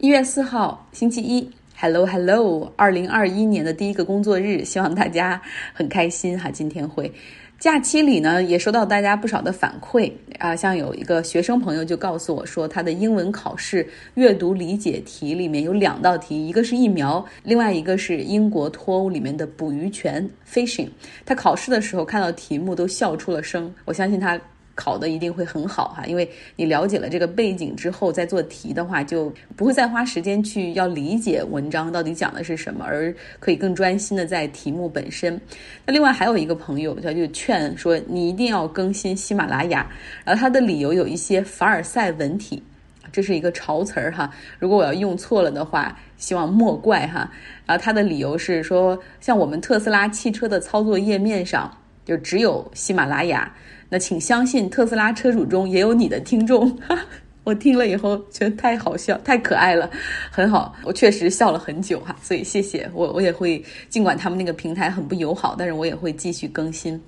一月四号，星期一，Hello Hello，二零二一年的第一个工作日，希望大家很开心哈。今天会假期里呢，也收到大家不少的反馈啊，像有一个学生朋友就告诉我说，他的英文考试阅读理解题里面有两道题，一个是疫苗，另外一个是英国脱欧里面的捕鱼权 fishing。他考试的时候看到题目都笑出了声，我相信他。考的一定会很好哈，因为你了解了这个背景之后，再做题的话，就不会再花时间去要理解文章到底讲的是什么，而可以更专心的在题目本身。那另外还有一个朋友，他就劝说你一定要更新喜马拉雅，然后他的理由有一些凡尔赛文体，这是一个潮词儿哈，如果我要用错了的话，希望莫怪哈。然后他的理由是说，像我们特斯拉汽车的操作页面上就只有喜马拉雅。那请相信，特斯拉车主中也有你的听众。我听了以后觉得太好笑，太可爱了，很好。我确实笑了很久哈，所以谢谢我，我也会尽管他们那个平台很不友好，但是我也会继续更新。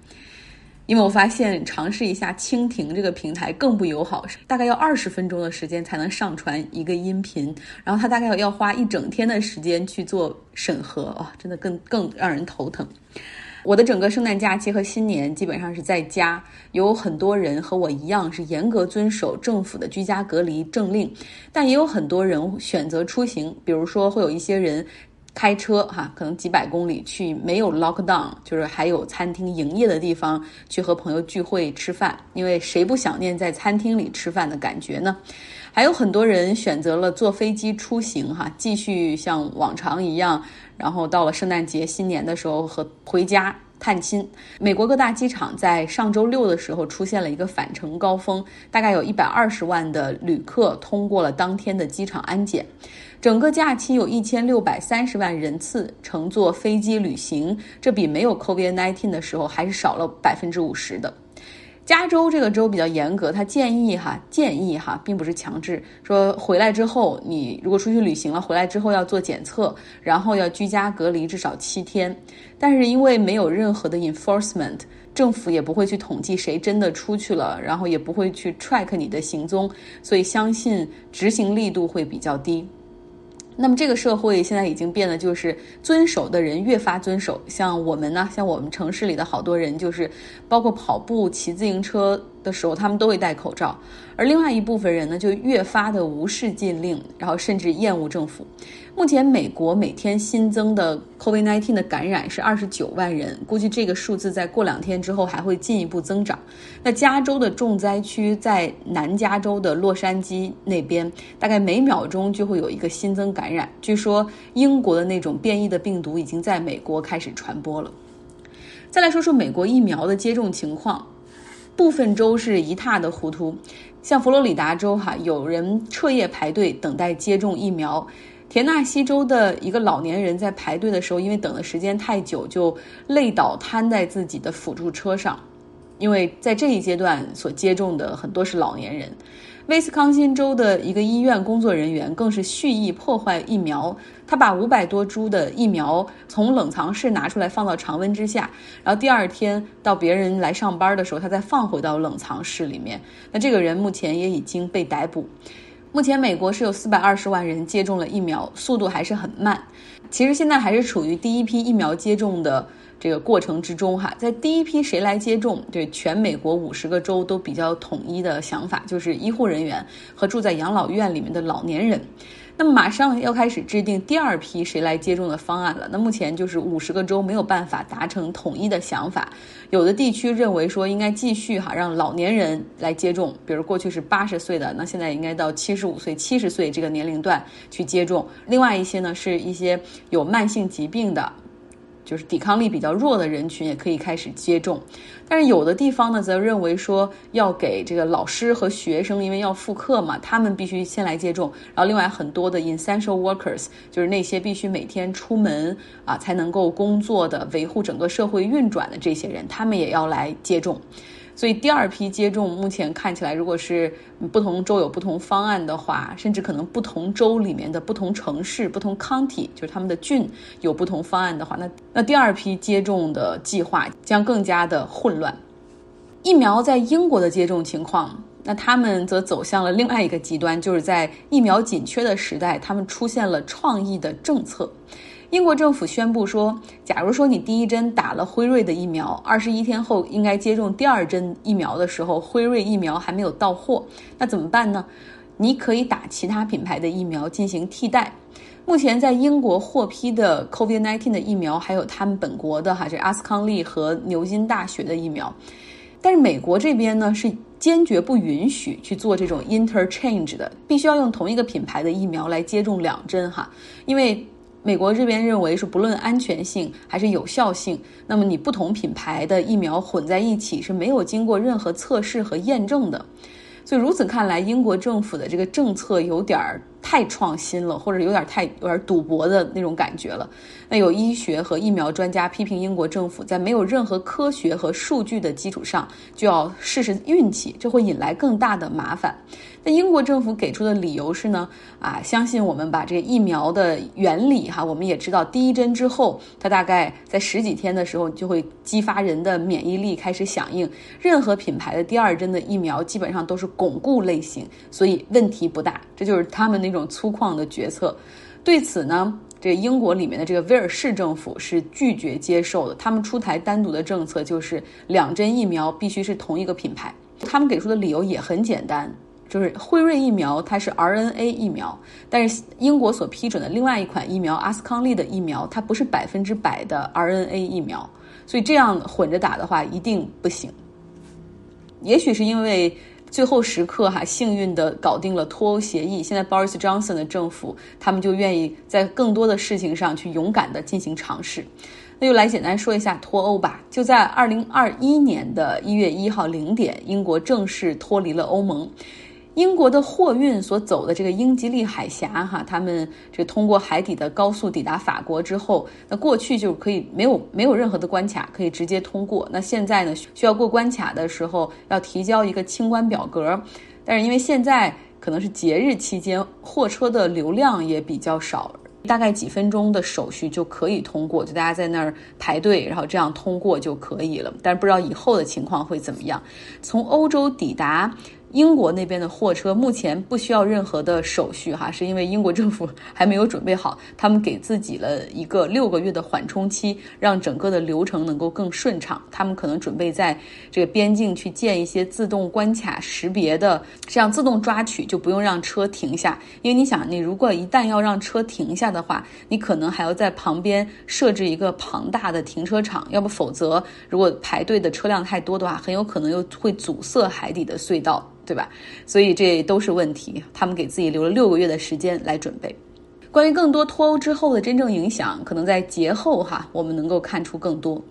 因为我发现尝试一下蜻蜓这个平台更不友好，大概要二十分钟的时间才能上传一个音频，然后它大概要花一整天的时间去做审核啊，真的更更让人头疼。我的整个圣诞假期和新年基本上是在家，有很多人和我一样是严格遵守政府的居家隔离政令，但也有很多人选择出行，比如说会有一些人开车哈，可能几百公里去没有 lock down，就是还有餐厅营业的地方去和朋友聚会吃饭，因为谁不想念在餐厅里吃饭的感觉呢？还有很多人选择了坐飞机出行哈，继续像往常一样。然后到了圣诞节、新年的时候和回家探亲，美国各大机场在上周六的时候出现了一个返程高峰，大概有一百二十万的旅客通过了当天的机场安检。整个假期有一千六百三十万人次乘坐飞机旅行，这比没有 COVID-19 的时候还是少了百分之五十的。加州这个州比较严格，他建议哈，建议哈，并不是强制说回来之后，你如果出去旅行了，回来之后要做检测，然后要居家隔离至少七天。但是因为没有任何的 enforcement，政府也不会去统计谁真的出去了，然后也不会去 track 你的行踪，所以相信执行力度会比较低。那么这个社会现在已经变得就是遵守的人越发遵守，像我们呢，像我们城市里的好多人，就是包括跑步、骑自行车。的时候，他们都会戴口罩，而另外一部分人呢，就越发的无视禁令，然后甚至厌恶政府。目前，美国每天新增的 COVID-19 的感染是二十九万人，估计这个数字在过两天之后还会进一步增长。那加州的重灾区在南加州的洛杉矶那边，大概每秒钟就会有一个新增感染。据说，英国的那种变异的病毒已经在美国开始传播了。再来说说美国疫苗的接种情况。部分州是一塌的糊涂，像佛罗里达州哈，有人彻夜排队等待接种疫苗；田纳西州的一个老年人在排队的时候，因为等的时间太久，就累倒瘫在自己的辅助车上。因为在这一阶段所接种的很多是老年人。威斯康星州的一个医院工作人员更是蓄意破坏疫苗，他把五百多株的疫苗从冷藏室拿出来放到常温之下，然后第二天到别人来上班的时候，他再放回到冷藏室里面。那这个人目前也已经被逮捕。目前美国是有四百二十万人接种了疫苗，速度还是很慢。其实现在还是处于第一批疫苗接种的。这个过程之中，哈，在第一批谁来接种？对全美国五十个州都比较统一的想法，就是医护人员和住在养老院里面的老年人。那么马上要开始制定第二批谁来接种的方案了。那目前就是五十个州没有办法达成统一的想法，有的地区认为说应该继续哈让老年人来接种，比如过去是八十岁的，那现在应该到七十五岁、七十岁这个年龄段去接种。另外一些呢是一些有慢性疾病的。就是抵抗力比较弱的人群也可以开始接种，但是有的地方呢，则认为说要给这个老师和学生，因为要复课嘛，他们必须先来接种。然后另外很多的 essential workers，就是那些必须每天出门啊才能够工作的、维护整个社会运转的这些人，他们也要来接种。所以第二批接种目前看起来，如果是不同州有不同方案的话，甚至可能不同州里面的不同城市、不同 county，就是他们的郡有不同方案的话，那那第二批接种的计划将更加的混乱。疫苗在英国的接种情况那他们则走向了另外一个极端，就是在疫苗紧缺的时代，他们出现了创意的政策。英国政府宣布说，假如说你第一针打了辉瑞的疫苗，二十一天后应该接种第二针疫苗的时候，辉瑞疫苗还没有到货，那怎么办呢？你可以打其他品牌的疫苗进行替代。目前在英国获批的 COVID-19 的疫苗，还有他们本国的哈，这阿斯康利和牛津大学的疫苗。但是美国这边呢是坚决不允许去做这种 interchange 的，必须要用同一个品牌的疫苗来接种两针哈，因为美国这边认为是不论安全性还是有效性，那么你不同品牌的疫苗混在一起是没有经过任何测试和验证的，所以如此看来，英国政府的这个政策有点儿。太创新了，或者有点太有点赌博的那种感觉了。那有医学和疫苗专家批评英国政府在没有任何科学和数据的基础上就要试试运气，这会引来更大的麻烦。那英国政府给出的理由是呢，啊，相信我们把这个疫苗的原理哈，我们也知道第一针之后，它大概在十几天的时候就会激发人的免疫力开始响应。任何品牌的第二针的疫苗基本上都是巩固类型，所以问题不大。这就是他们那种粗犷的决策。对此呢，这英国里面的这个威尔士政府是拒绝接受的。他们出台单独的政策，就是两针疫苗必须是同一个品牌。他们给出的理由也很简单。就是辉瑞疫苗，它是 RNA 疫苗，但是英国所批准的另外一款疫苗阿斯康利的疫苗，它不是百分之百的 RNA 疫苗，所以这样混着打的话一定不行。也许是因为最后时刻哈幸运的搞定了脱欧协议，现在 Boris Johnson 的政府他们就愿意在更多的事情上去勇敢的进行尝试。那就来简单说一下脱欧吧。就在二零二一年的一月一号零点，英国正式脱离了欧盟。英国的货运所走的这个英吉利海峡，哈，他们这通过海底的高速抵达法国之后，那过去就可以没有没有任何的关卡，可以直接通过。那现在呢，需要过关卡的时候要提交一个清关表格，但是因为现在可能是节日期间，货车的流量也比较少，大概几分钟的手续就可以通过，就大家在那儿排队，然后这样通过就可以了。但是不知道以后的情况会怎么样。从欧洲抵达。英国那边的货车目前不需要任何的手续，哈，是因为英国政府还没有准备好，他们给自己了一个六个月的缓冲期，让整个的流程能够更顺畅。他们可能准备在这个边境去建一些自动关卡识别的，这样自动抓取就不用让车停下。因为你想，你如果一旦要让车停下的话，你可能还要在旁边设置一个庞大的停车场，要不否则如果排队的车辆太多的话，很有可能又会阻塞海底的隧道。对吧？所以这都是问题。他们给自己留了六个月的时间来准备。关于更多脱欧之后的真正影响，可能在节后哈，我们能够看出更多。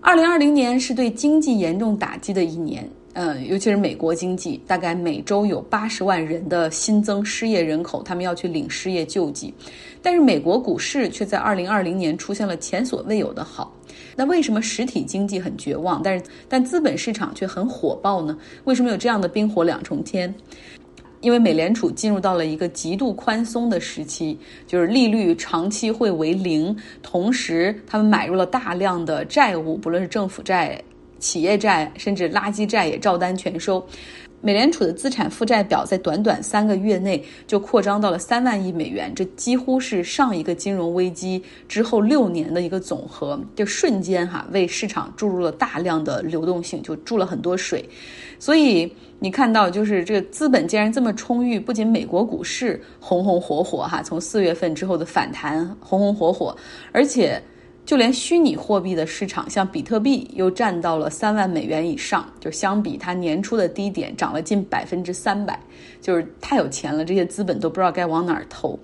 二零二零年是对经济严重打击的一年，嗯，尤其是美国经济，大概每周有八十万人的新增失业人口，他们要去领失业救济。但是美国股市却在二零二零年出现了前所未有的好。那为什么实体经济很绝望，但是但资本市场却很火爆呢？为什么有这样的冰火两重天？因为美联储进入到了一个极度宽松的时期，就是利率长期会为零，同时他们买入了大量的债务，不论是政府债、企业债，甚至垃圾债也照单全收。美联储的资产负债表在短短三个月内就扩张到了三万亿美元，这几乎是上一个金融危机之后六年的一个总和，就瞬间哈为市场注入了大量的流动性，就注了很多水。所以你看到，就是这个资本既然这么充裕，不仅美国股市红红火火哈，从四月份之后的反弹红红火火，而且。就连虚拟货币的市场，像比特币又占到了三万美元以上，就相比它年初的低点涨了近百分之三百，就是太有钱了，这些资本都不知道该往哪儿投。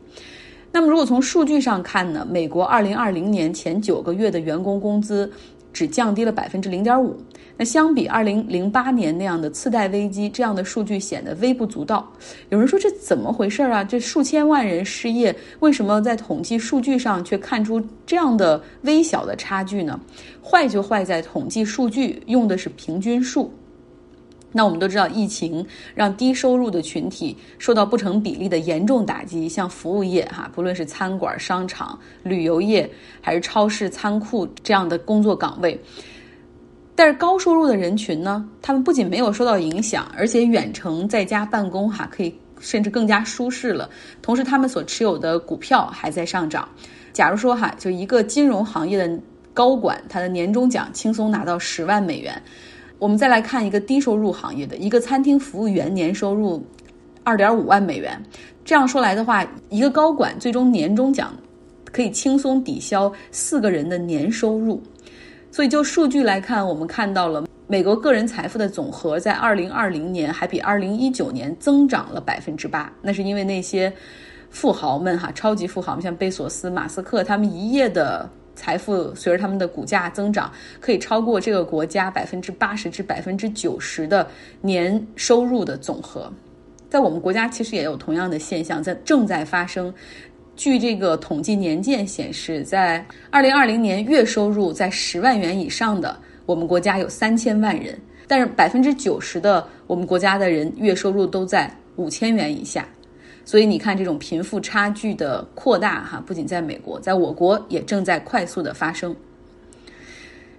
那么，如果从数据上看呢？美国二零二零年前九个月的员工工资。只降低了百分之零点五，那相比二零零八年那样的次贷危机，这样的数据显得微不足道。有人说这怎么回事啊？这数千万人失业，为什么在统计数据上却看出这样的微小的差距呢？坏就坏在统计数据用的是平均数。那我们都知道，疫情让低收入的群体受到不成比例的严重打击，像服务业哈，不论是餐馆、商场、旅游业，还是超市、仓库这样的工作岗位。但是高收入的人群呢，他们不仅没有受到影响，而且远程在家办公哈，可以甚至更加舒适了。同时，他们所持有的股票还在上涨。假如说哈，就一个金融行业的高管，他的年终奖轻松拿到十万美元。我们再来看一个低收入行业的一个餐厅服务员，年收入二点五万美元。这样说来的话，一个高管最终年终奖可以轻松抵消四个人的年收入。所以就数据来看，我们看到了美国个人财富的总和在二零二零年还比二零一九年增长了百分之八。那是因为那些富豪们哈，超级富豪们，像贝索斯、马斯克，他们一夜的财富随着他们的股价增长，可以超过这个国家百分之八十至百分之九十的年收入的总和。在我们国家，其实也有同样的现象在正在发生。据这个统计年鉴显示，在二零二零年，月收入在十万元以上的我们国家有三千万人，但是百分之九十的我们国家的人月收入都在五千元以下。所以你看，这种贫富差距的扩大，哈，不仅在美国，在我国也正在快速的发生。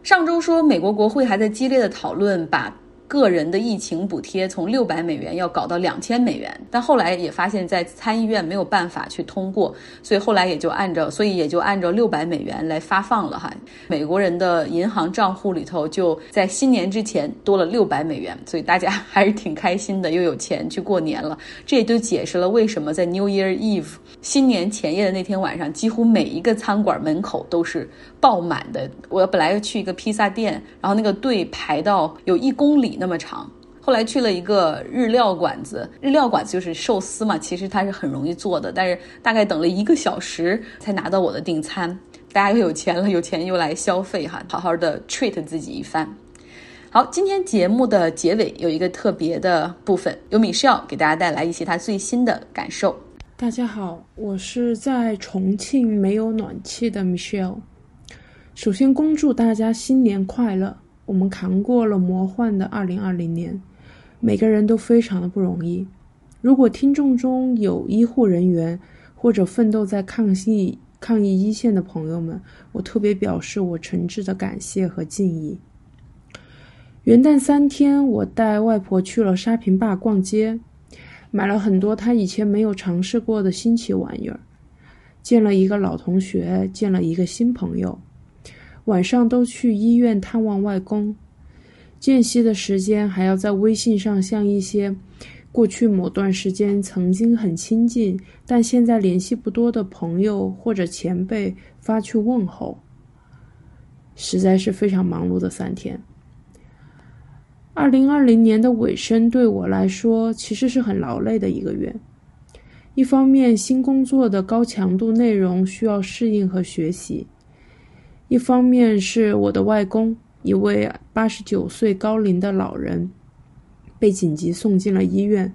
上周说，美国国会还在激烈的讨论把。个人的疫情补贴从六百美元要搞到两千美元，但后来也发现，在参议院没有办法去通过，所以后来也就按照，所以也就按照六百美元来发放了哈。美国人的银行账户里头就在新年之前多了六百美元，所以大家 还是挺开心的，又有钱去过年了。这也就解释了为什么在 New Year Eve 新年前夜的那天晚上，几乎每一个餐馆门口都是爆满的。我本来要去一个披萨店，然后那个队排到有一公里。那么长，后来去了一个日料馆子，日料馆子就是寿司嘛，其实它是很容易做的，但是大概等了一个小时才拿到我的订餐。大家又有钱了，有钱又来消费哈，好好的 treat 自己一番。好，今天节目的结尾有一个特别的部分，由米少给大家带来一些他最新的感受。大家好，我是在重庆没有暖气的 Michelle。首先恭祝大家新年快乐。我们扛过了魔幻的二零二零年，每个人都非常的不容易。如果听众中有医护人员或者奋斗在抗疫抗疫一线的朋友们，我特别表示我诚挚的感谢和敬意。元旦三天，我带外婆去了沙坪坝逛街，买了很多她以前没有尝试过的新奇玩意儿，见了一个老同学，见了一个新朋友。晚上都去医院探望外公，间隙的时间还要在微信上向一些过去某段时间曾经很亲近但现在联系不多的朋友或者前辈发去问候，实在是非常忙碌的三天。二零二零年的尾声对我来说其实是很劳累的一个月，一方面新工作的高强度内容需要适应和学习。一方面是我的外公，一位八十九岁高龄的老人，被紧急送进了医院。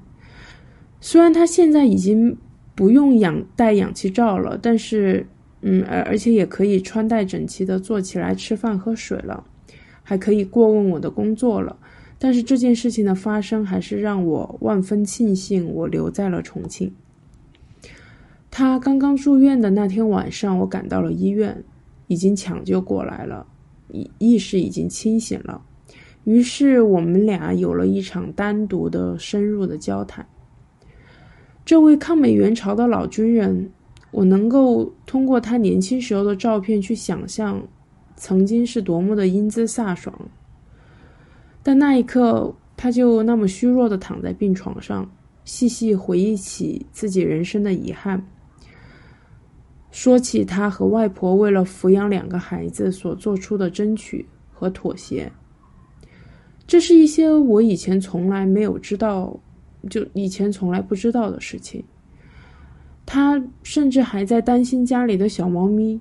虽然他现在已经不用氧戴氧气罩了，但是，嗯，而而且也可以穿戴整齐的坐起来吃饭喝水了，还可以过问我的工作了。但是这件事情的发生，还是让我万分庆幸我留在了重庆。他刚刚住院的那天晚上，我赶到了医院。已经抢救过来了，意意识已经清醒了。于是我们俩有了一场单独的、深入的交谈。这位抗美援朝的老军人，我能够通过他年轻时候的照片去想象，曾经是多么的英姿飒爽。但那一刻，他就那么虚弱的躺在病床上，细细回忆起自己人生的遗憾。说起他和外婆为了抚养两个孩子所做出的争取和妥协，这是一些我以前从来没有知道，就以前从来不知道的事情。他甚至还在担心家里的小猫咪，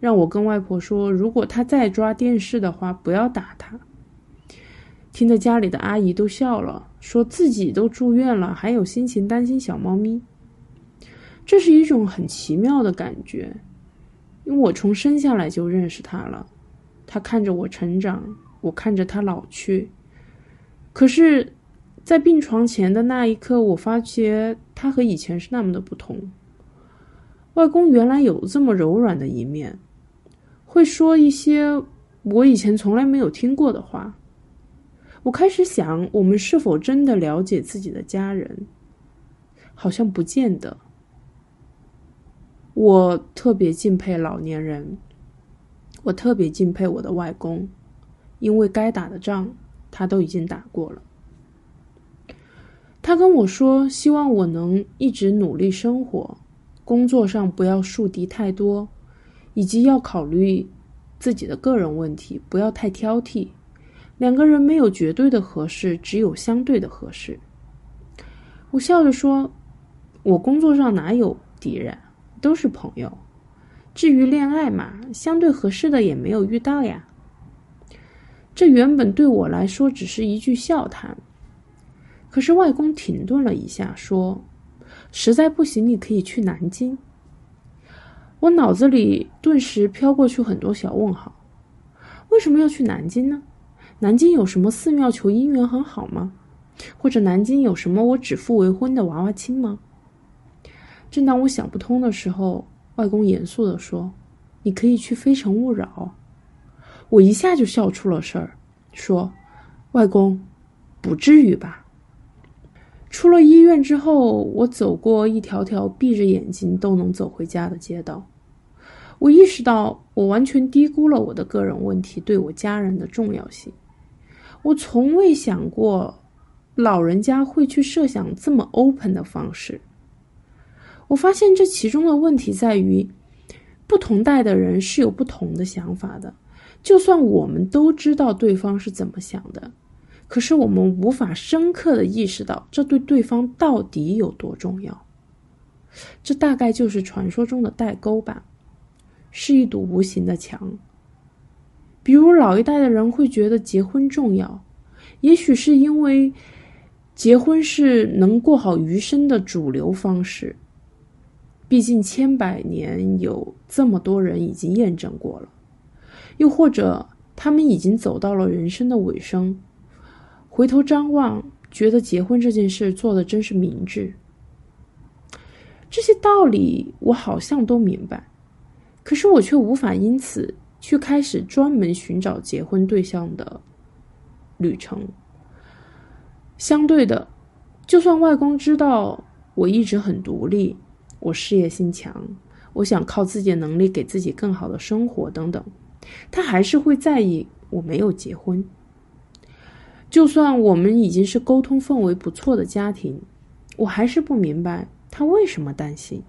让我跟外婆说，如果他再抓电视的话，不要打他。听得家里的阿姨都笑了，说自己都住院了，还有心情担心小猫咪。这是一种很奇妙的感觉，因为我从生下来就认识他了，他看着我成长，我看着他老去。可是，在病床前的那一刻，我发觉他和以前是那么的不同。外公原来有这么柔软的一面，会说一些我以前从来没有听过的话。我开始想，我们是否真的了解自己的家人？好像不见得。我特别敬佩老年人，我特别敬佩我的外公，因为该打的仗他都已经打过了。他跟我说，希望我能一直努力生活，工作上不要树敌太多，以及要考虑自己的个人问题，不要太挑剔。两个人没有绝对的合适，只有相对的合适。我笑着说：“我工作上哪有敌人，都是朋友。至于恋爱嘛，相对合适的也没有遇到呀。”这原本对我来说只是一句笑谈，可是外公停顿了一下，说：“实在不行，你可以去南京。”我脑子里顿时飘过去很多小问号：为什么要去南京呢？南京有什么寺庙求姻缘很好吗？或者南京有什么我指腹为婚的娃娃亲吗？正当我想不通的时候，外公严肃地说：“你可以去非诚勿扰。”我一下就笑出了声儿，说：“外公，不至于吧？”出了医院之后，我走过一条条闭着眼睛都能走回家的街道。我意识到，我完全低估了我的个人问题对我家人的重要性。我从未想过，老人家会去设想这么 open 的方式。我发现这其中的问题在于，不同代的人是有不同的想法的。就算我们都知道对方是怎么想的，可是我们无法深刻的意识到这对对方到底有多重要。这大概就是传说中的代沟吧，是一堵无形的墙。比如老一代的人会觉得结婚重要，也许是因为结婚是能过好余生的主流方式。毕竟千百年有这么多人已经验证过了。又或者他们已经走到了人生的尾声，回头张望，觉得结婚这件事做的真是明智。这些道理我好像都明白，可是我却无法因此。去开始专门寻找结婚对象的旅程。相对的，就算外公知道我一直很独立，我事业心强，我想靠自己的能力给自己更好的生活等等，他还是会在意我没有结婚。就算我们已经是沟通氛围不错的家庭，我还是不明白他为什么担心。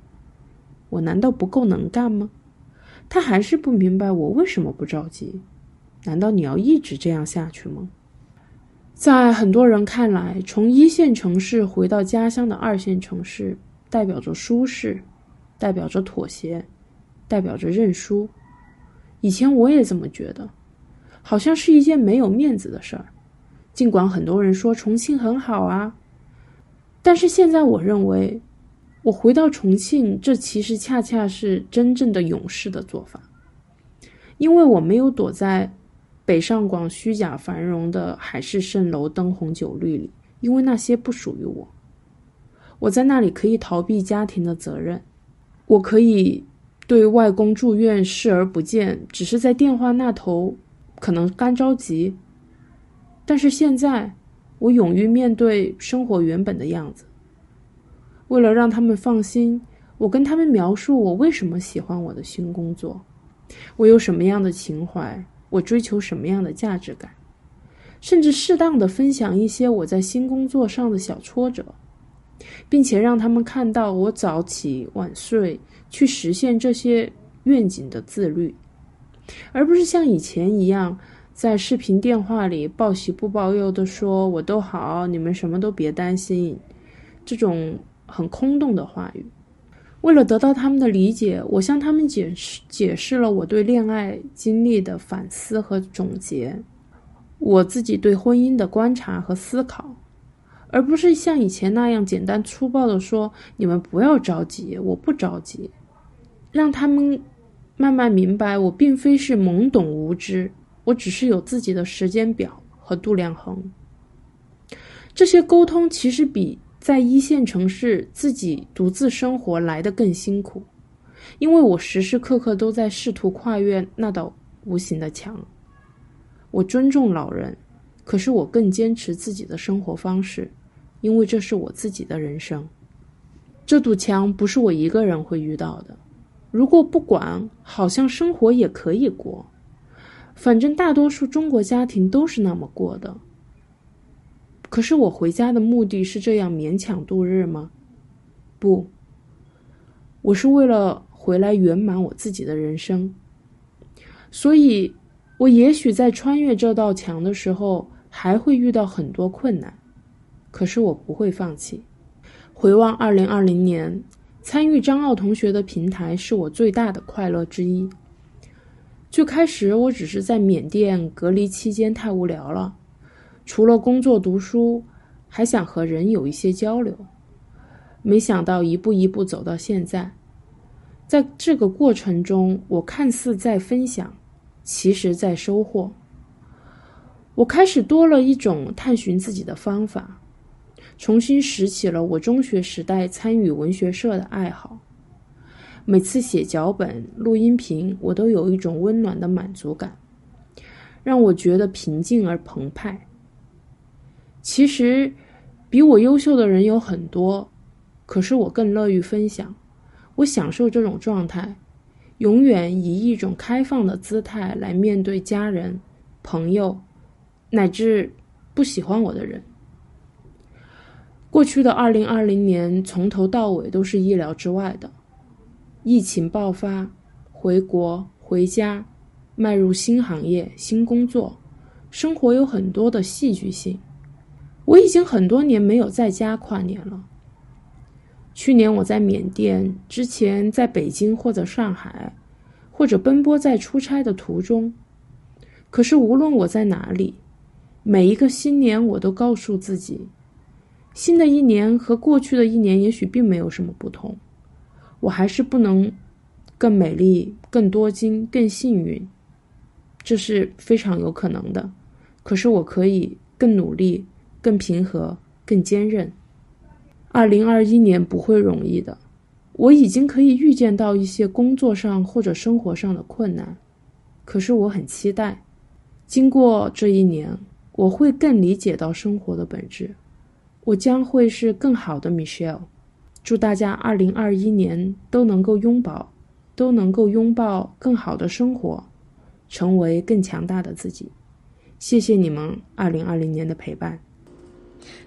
我难道不够能干吗？他还是不明白我为什么不着急？难道你要一直这样下去吗？在很多人看来，从一线城市回到家乡的二线城市，代表着舒适，代表着妥协，代表着认输。以前我也这么觉得，好像是一件没有面子的事儿。尽管很多人说重庆很好啊，但是现在我认为。我回到重庆，这其实恰恰是真正的勇士的做法，因为我没有躲在北上广虚假繁荣的海市蜃楼、灯红酒绿里，因为那些不属于我。我在那里可以逃避家庭的责任，我可以对外公住院视而不见，只是在电话那头可能干着急。但是现在，我勇于面对生活原本的样子。为了让他们放心，我跟他们描述我为什么喜欢我的新工作，我有什么样的情怀，我追求什么样的价值感，甚至适当的分享一些我在新工作上的小挫折，并且让他们看到我早起晚睡去实现这些愿景的自律，而不是像以前一样在视频电话里报喜不报忧的说我都好，你们什么都别担心，这种。很空洞的话语。为了得到他们的理解，我向他们解释解释了我对恋爱经历的反思和总结，我自己对婚姻的观察和思考，而不是像以前那样简单粗暴的说：“你们不要着急，我不着急。”让他们慢慢明白，我并非是懵懂无知，我只是有自己的时间表和度量衡。这些沟通其实比。在一线城市自己独自生活来得更辛苦，因为我时时刻刻都在试图跨越那道无形的墙。我尊重老人，可是我更坚持自己的生活方式，因为这是我自己的人生。这堵墙不是我一个人会遇到的。如果不管，好像生活也可以过。反正大多数中国家庭都是那么过的。可是我回家的目的是这样勉强度日吗？不，我是为了回来圆满我自己的人生。所以，我也许在穿越这道墙的时候还会遇到很多困难，可是我不会放弃。回望二零二零年，参与张奥同学的平台是我最大的快乐之一。最开始我只是在缅甸隔离期间太无聊了，除了工作读书，还想和人有一些交流。没想到一步一步走到现在，在这个过程中，我看似在分享，其实在收获。我开始多了一种探寻自己的方法。重新拾起了我中学时代参与文学社的爱好。每次写脚本、录音频，我都有一种温暖的满足感，让我觉得平静而澎湃。其实，比我优秀的人有很多，可是我更乐于分享。我享受这种状态，永远以一种开放的姿态来面对家人、朋友，乃至不喜欢我的人。过去的二零二零年，从头到尾都是意料之外的。疫情爆发，回国、回家，迈入新行业、新工作，生活有很多的戏剧性。我已经很多年没有在家跨年了。去年我在缅甸，之前在北京或者上海，或者奔波在出差的途中。可是无论我在哪里，每一个新年，我都告诉自己。新的一年和过去的一年也许并没有什么不同，我还是不能更美丽、更多金、更幸运，这是非常有可能的。可是我可以更努力、更平和、更坚韧。二零二一年不会容易的，我已经可以预见到一些工作上或者生活上的困难，可是我很期待，经过这一年，我会更理解到生活的本质。我将会是更好的 Michelle。祝大家二零二一年都能够拥抱，都能够拥抱更好的生活，成为更强大的自己。谢谢你们二零二零年的陪伴。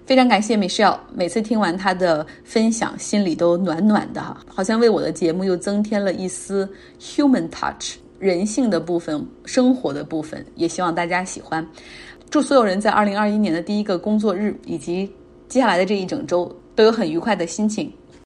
非常感谢 Michelle，每次听完她的分享，心里都暖暖的哈，好像为我的节目又增添了一丝 human touch，人性的部分，生活的部分。也希望大家喜欢。祝所有人在二零二一年的第一个工作日以及。接下来的这一整周都有很愉快的心情。